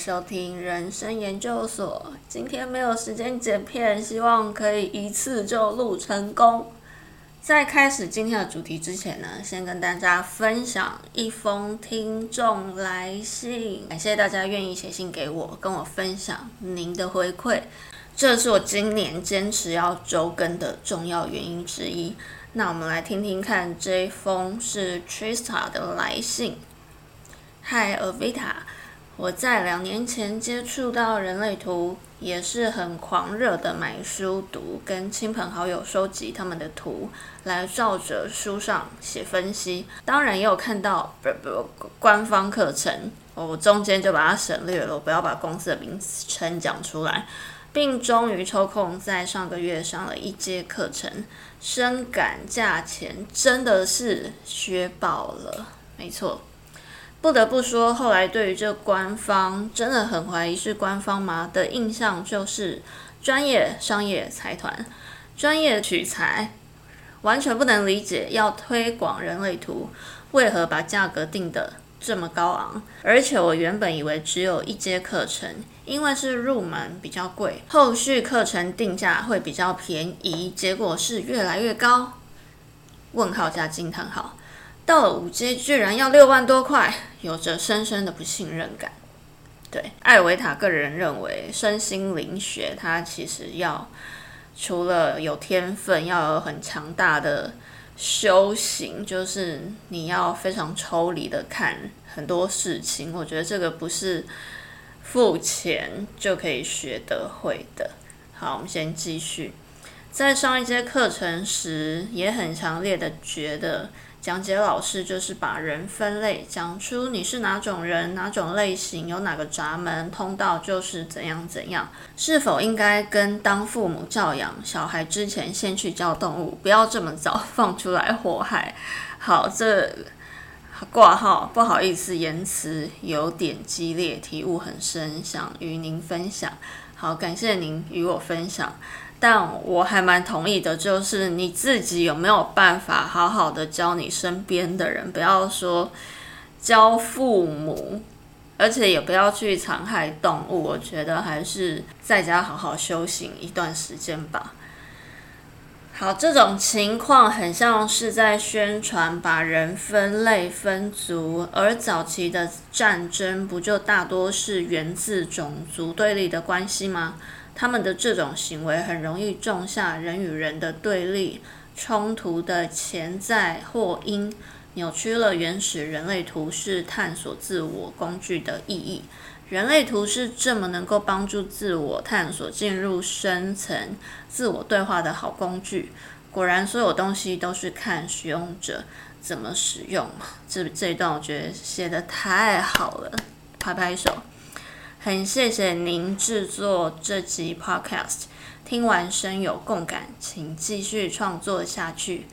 收听人生研究所。今天没有时间剪片，希望可以一次就录成功。在开始今天的主题之前呢，先跟大家分享一封听众来信。感谢大家愿意写信给我，跟我分享您的回馈，这是我今年坚持要周更的重要原因之一。那我们来听听看，这封是 Trista 的来信。Hi Avita。我在两年前接触到人类图，也是很狂热的买书读，跟亲朋好友收集他们的图，来照着书上写分析。当然也有看到不不官方课程，我中间就把它省略了，不要把公司的名称讲出来，并终于抽空在上个月上了一节课程，深感价钱真的是削爆了，没错。不得不说，后来对于这官方真的很怀疑是官方吗的印象，就是专业商业财团，专业取材，完全不能理解要推广人类图，为何把价格定得这么高昂？而且我原本以为只有一节课程，因为是入门比较贵，后续课程定价会比较便宜，结果是越来越高。问号加惊叹号。到了五阶居然要六万多块，有着深深的不信任感。对艾维塔个人认为，身心灵学它其实要除了有天分，要有很强大的修行，就是你要非常抽离的看很多事情。我觉得这个不是付钱就可以学得会的。好，我们先继续。在上一节课程时，也很强烈的觉得。讲解老师就是把人分类，讲出你是哪种人、哪种类型，有哪个闸门通道，就是怎样怎样。是否应该跟当父母教养小孩之前，先去教动物，不要这么早放出来祸害？好，这挂号不好意思，言辞有点激烈，体悟很深，想与您分享。好，感谢您与我分享。但我还蛮同意的，就是你自己有没有办法好好的教你身边的人，不要说教父母，而且也不要去残害动物。我觉得还是在家好好修行一段时间吧。好，这种情况很像是在宣传把人分类分族，而早期的战争不就大多是源自种族对立的关系吗？他们的这种行为很容易种下人与人的对立冲突的潜在或因，扭曲了原始人类图式探索自我工具的意义。人类图是这么能够帮助自我探索、进入深层自我对话的好工具。果然，所有东西都是看使用者怎么使用。这这一段我觉得写的太好了，拍拍手。很谢谢您制作这集 Podcast，听完深有共感，请继续创作下去，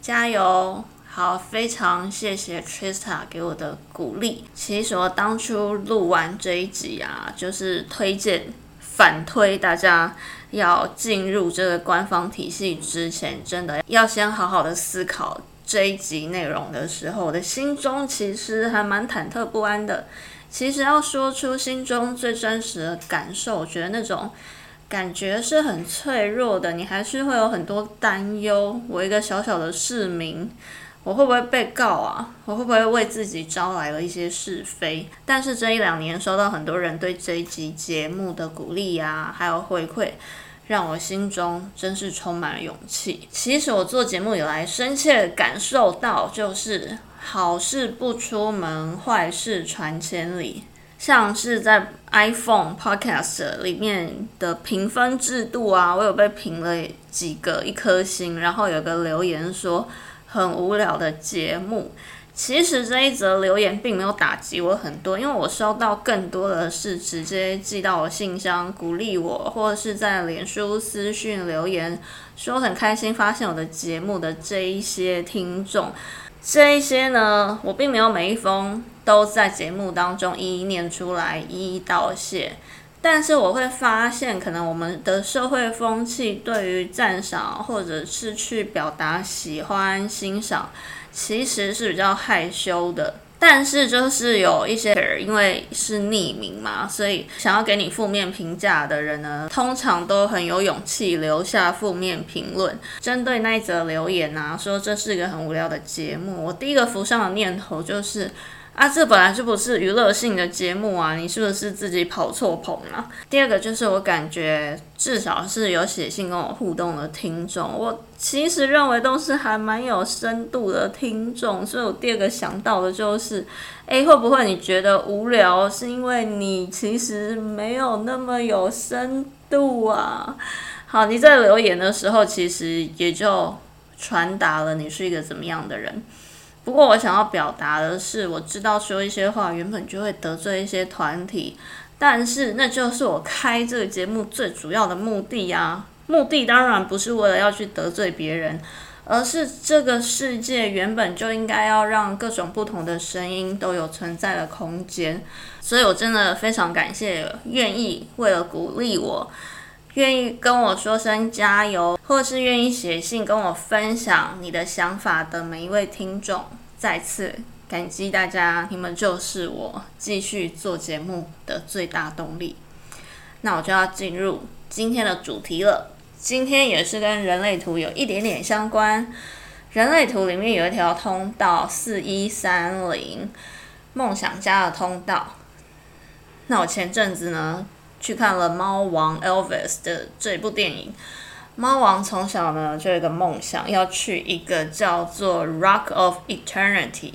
加油！好，非常谢谢 Trista 给我的鼓励。其实我当初录完这一集啊，就是推荐反推大家要进入这个官方体系之前，真的要先好好的思考这一集内容的时候，我的心中其实还蛮忐忑不安的。其实要说出心中最真实的感受，我觉得那种感觉是很脆弱的，你还是会有很多担忧。我一个小小的市民，我会不会被告啊？我会不会为自己招来了一些是非？但是这一两年收到很多人对这一集节目的鼓励呀，还有回馈，让我心中真是充满了勇气。其实我做节目以来，深切感受到就是。好事不出门，坏事传千里。像是在 iPhone Podcast 里面的评分制度啊，我有被评了几个一颗星，然后有个留言说很无聊的节目。其实这一则留言并没有打击我很多，因为我收到更多的是直接寄到我信箱鼓励我，或者是在脸书私讯留言说很开心发现我的节目的这一些听众。这一些呢，我并没有每一封都在节目当中一一念出来，一一道谢。但是我会发现，可能我们的社会风气对于赞赏或者是去表达喜欢、欣赏，其实是比较害羞的。但是就是有一些人，因为是匿名嘛，所以想要给你负面评价的人呢，通常都很有勇气留下负面评论。针对那一则留言啊，说这是一个很无聊的节目，我第一个浮上的念头就是。啊，这本来就不是娱乐性的节目啊！你是不是自己跑错棚了？第二个就是我感觉至少是有写信跟我互动的听众，我其实认为都是还蛮有深度的听众，所以我第二个想到的就是，诶，会不会你觉得无聊，是因为你其实没有那么有深度啊？好，你在留言的时候，其实也就传达了你是一个怎么样的人。不过我想要表达的是，我知道说一些话原本就会得罪一些团体，但是那就是我开这个节目最主要的目的呀。目的当然不是为了要去得罪别人，而是这个世界原本就应该要让各种不同的声音都有存在的空间。所以我真的非常感谢愿意为了鼓励我，愿意跟我说声加油，或是愿意写信跟我分享你的想法的每一位听众。再次感激大家，你们就是我继续做节目的最大动力。那我就要进入今天的主题了。今天也是跟人类图有一点点相关。人类图里面有一条通道四一三零，梦想家的通道。那我前阵子呢去看了《猫王 Elvis》的这部电影。猫王从小呢就有一个梦想，要去一个叫做 Rock of Eternity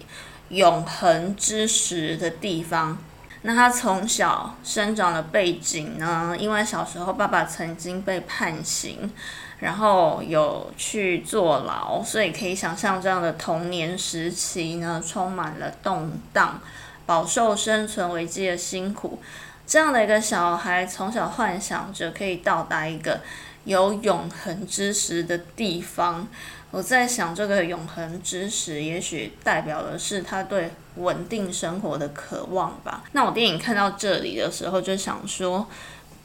永恒之石的地方。那他从小生长的背景呢，因为小时候爸爸曾经被判刑，然后有去坐牢，所以可以想象这样的童年时期呢，充满了动荡，饱受生存危机的辛苦。这样的一个小孩，从小幻想着可以到达一个。有永恒之石的地方，我在想，这个永恒之石也许代表的是他对稳定生活的渴望吧。那我电影看到这里的时候，就想说，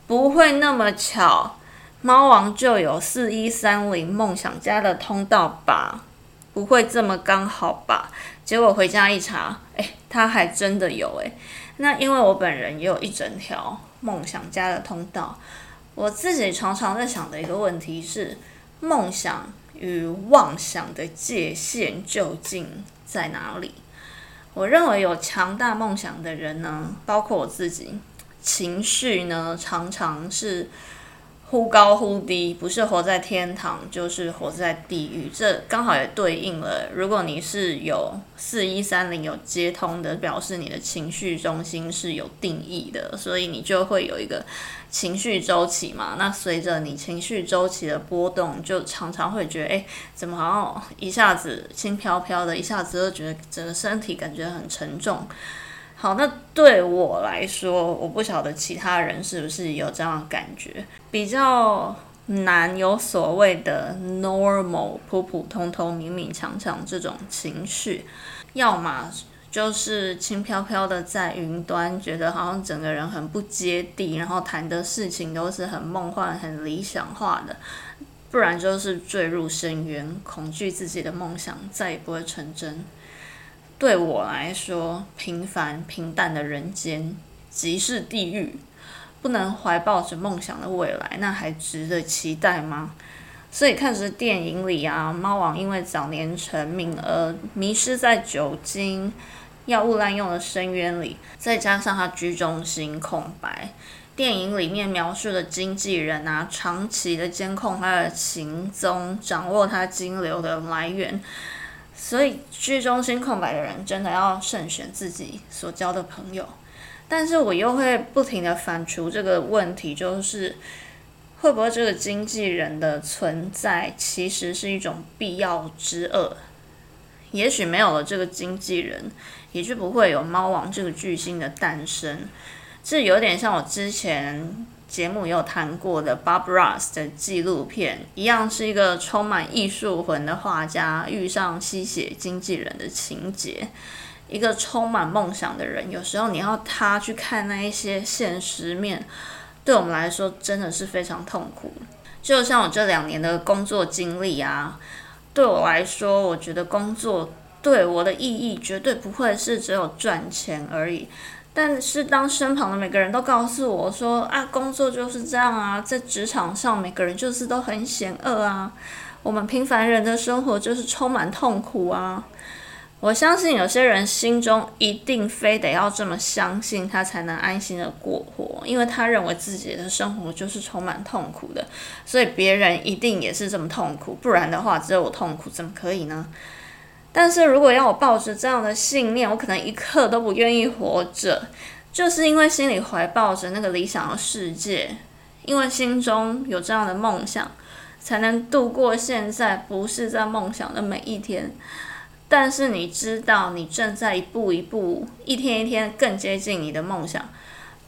不会那么巧，猫王就有四一三零梦想家的通道吧？不会这么刚好吧？结果回家一查，哎，他还真的有哎。那因为我本人也有一整条梦想家的通道。我自己常常在想的一个问题是：梦想与妄想的界限究竟在哪里？我认为有强大梦想的人呢，包括我自己，情绪呢常常是。忽高忽低，不是活在天堂，就是活在地狱。这刚好也对应了，如果你是有四一三零有接通的，表示你的情绪中心是有定义的，所以你就会有一个情绪周期嘛。那随着你情绪周期的波动，就常常会觉得，哎，怎么好像一下子轻飘飘的，一下子就觉得整个身体感觉很沉重。好，那对我来说，我不晓得其他人是不是有这样的感觉，比较难有所谓的 normal 普普通通、勉勉强强这种情绪，要么就是轻飘飘的在云端，觉得好像整个人很不接地，然后谈的事情都是很梦幻、很理想化的，不然就是坠入深渊，恐惧自己的梦想再也不会成真。对我来说，平凡平淡的人间即是地狱。不能怀抱着梦想的未来，那还值得期待吗？所以看着电影里啊，猫王因为早年成名而迷失在酒精、药物滥用的深渊里，再加上他居中心空白。电影里面描述的经纪人啊，长期的监控他的行踪，掌握他金流的来源。所以，剧中心空白的人真的要慎选自己所交的朋友。但是我又会不停的反刍这个问题，就是会不会这个经纪人的存在其实是一种必要之恶？也许没有了这个经纪人，也就不会有猫王这个巨星的诞生。这有点像我之前。节目也有谈过的 Bob Ross 的纪录片，一样是一个充满艺术魂的画家遇上吸血经纪人的情节。一个充满梦想的人，有时候你要他去看那一些现实面，对我们来说真的是非常痛苦。就像我这两年的工作经历啊，对我来说，我觉得工作对我的意义绝对不会是只有赚钱而已。但是当身旁的每个人都告诉我说啊，工作就是这样啊，在职场上每个人就是都很险恶啊，我们平凡人的生活就是充满痛苦啊。我相信有些人心中一定非得要这么相信，他才能安心的过活，因为他认为自己的生活就是充满痛苦的，所以别人一定也是这么痛苦，不然的话只有我痛苦怎么可以呢？但是如果要我抱着这样的信念，我可能一刻都不愿意活着，就是因为心里怀抱着那个理想的世界，因为心中有这样的梦想，才能度过现在不是在梦想的每一天。但是你知道，你正在一步一步、一天一天更接近你的梦想。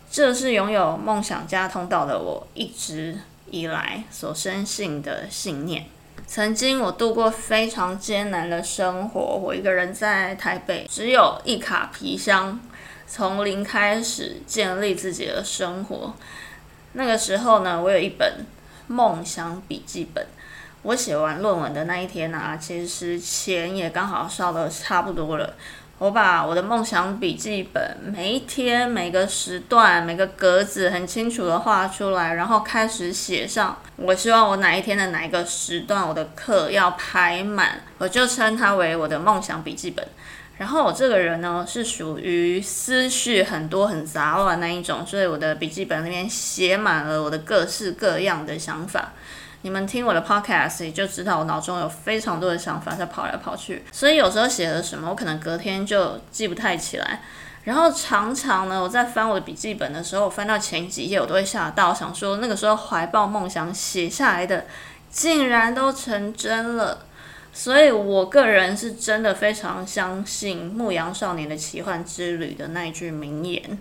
这是拥有梦想家通道的我一直以来所深信的信念。曾经我度过非常艰难的生活，我一个人在台北，只有一卡皮箱，从零开始建立自己的生活。那个时候呢，我有一本梦想笔记本。我写完论文的那一天呢，其实钱也刚好烧的差不多了。我把我的梦想笔记本每一天每个时段每个格子很清楚的画出来，然后开始写上。我希望我哪一天的哪一个时段我的课要排满，我就称它为我的梦想笔记本。然后我这个人呢是属于思绪很多很杂乱那一种，所以我的笔记本里面写满了我的各式各样的想法。你们听我的 podcast 也就知道我脑中有非常多的想法在跑来跑去，所以有时候写了什么，我可能隔天就记不太起来。然后常常呢，我在翻我的笔记本的时候，我翻到前几页，我都会吓到，想说那个时候怀抱梦想写下来的，竟然都成真了。所以我个人是真的非常相信《牧羊少年的奇幻之旅》的那一句名言。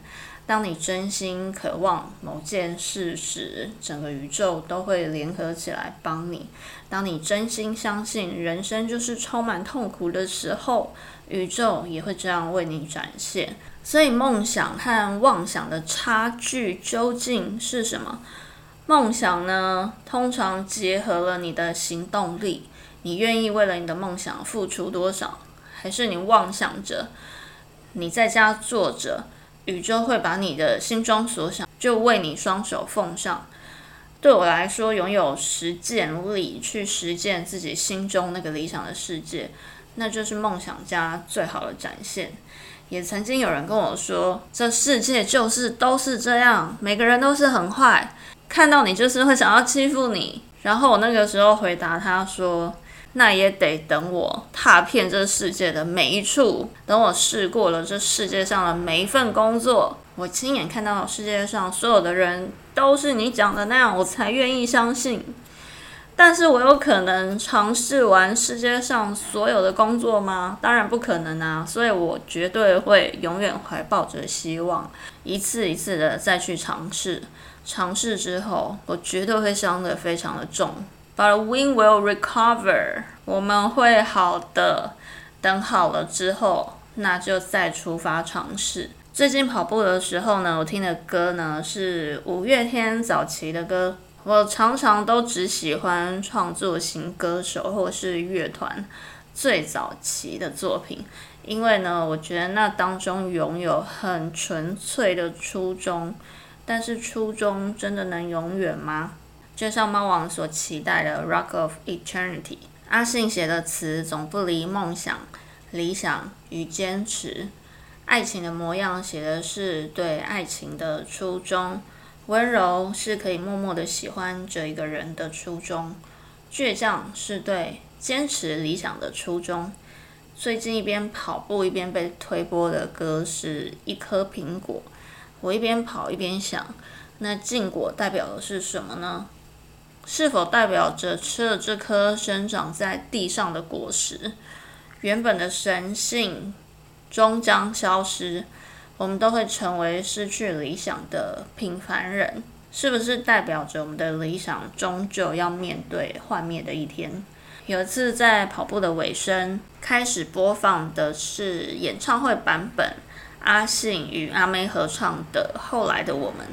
当你真心渴望某件事时，整个宇宙都会联合起来帮你。当你真心相信人生就是充满痛苦的时候，宇宙也会这样为你展现。所以，梦想和妄想的差距究竟是什么？梦想呢，通常结合了你的行动力，你愿意为了你的梦想付出多少？还是你妄想着你在家坐着？宇宙会把你的心中所想，就为你双手奉上。对我来说，拥有实践力去实践自己心中那个理想的世界，那就是梦想家最好的展现。也曾经有人跟我说，这世界就是都是这样，每个人都是很坏，看到你就是会想要欺负你。然后我那个时候回答他说。那也得等我踏遍这世界的每一处，等我试过了这世界上的每一份工作，我亲眼看到世界上所有的人都是你讲的那样，我才愿意相信。但是我有可能尝试完世界上所有的工作吗？当然不可能啊！所以我绝对会永远怀抱着希望，一次一次的再去尝试。尝试之后，我绝对会伤得非常的重。But we will recover，我们会好的。等好了之后，那就再出发尝试。最近跑步的时候呢，我听的歌呢是五月天早期的歌。我常常都只喜欢创作型歌手或是乐团最早期的作品，因为呢，我觉得那当中拥有很纯粹的初衷。但是初衷真的能永远吗？就像猫王所期待的《Rock of Eternity》，阿信写的词总不离梦想、理想与坚持。爱情的模样写的是对爱情的初衷，温柔是可以默默的喜欢着一个人的初衷，倔强是对坚持理想的初衷。最近一边跑步一边被推播的歌是一颗苹果，我一边跑一边想，那禁果代表的是什么呢？是否代表着吃了这颗生长在地上的果实，原本的神性终将消失？我们都会成为失去理想的平凡人，是不是代表着我们的理想终究要面对幻灭的一天？有一次在跑步的尾声，开始播放的是演唱会版本，阿信与阿妹合唱的《后来的我们》。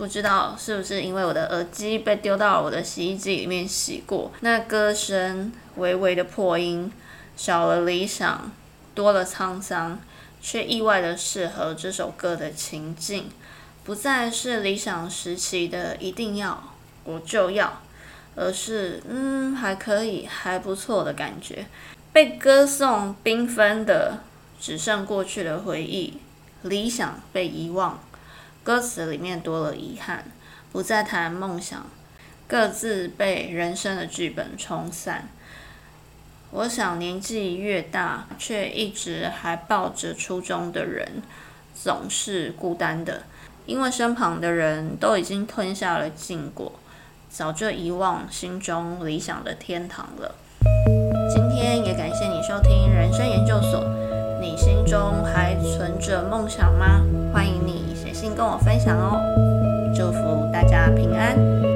不知道是不是因为我的耳机被丢到我的洗衣机里面洗过，那歌声微微的破音，少了理想，多了沧桑，却意外的适合这首歌的情境，不再是理想时期的一定要我就要，而是嗯还可以还不错的感觉。被歌颂缤纷的只剩过去的回忆，理想被遗忘，歌词里面多了遗憾，不再谈梦想。各自被人生的剧本冲散。我想，年纪越大，却一直还抱着初衷的人，总是孤单的，因为身旁的人都已经吞下了禁果，早就遗忘心中理想的天堂了。今天也感谢你收听人生研究所。你心中还存着梦想吗？欢迎你信跟我分享哦。祝福大家平安。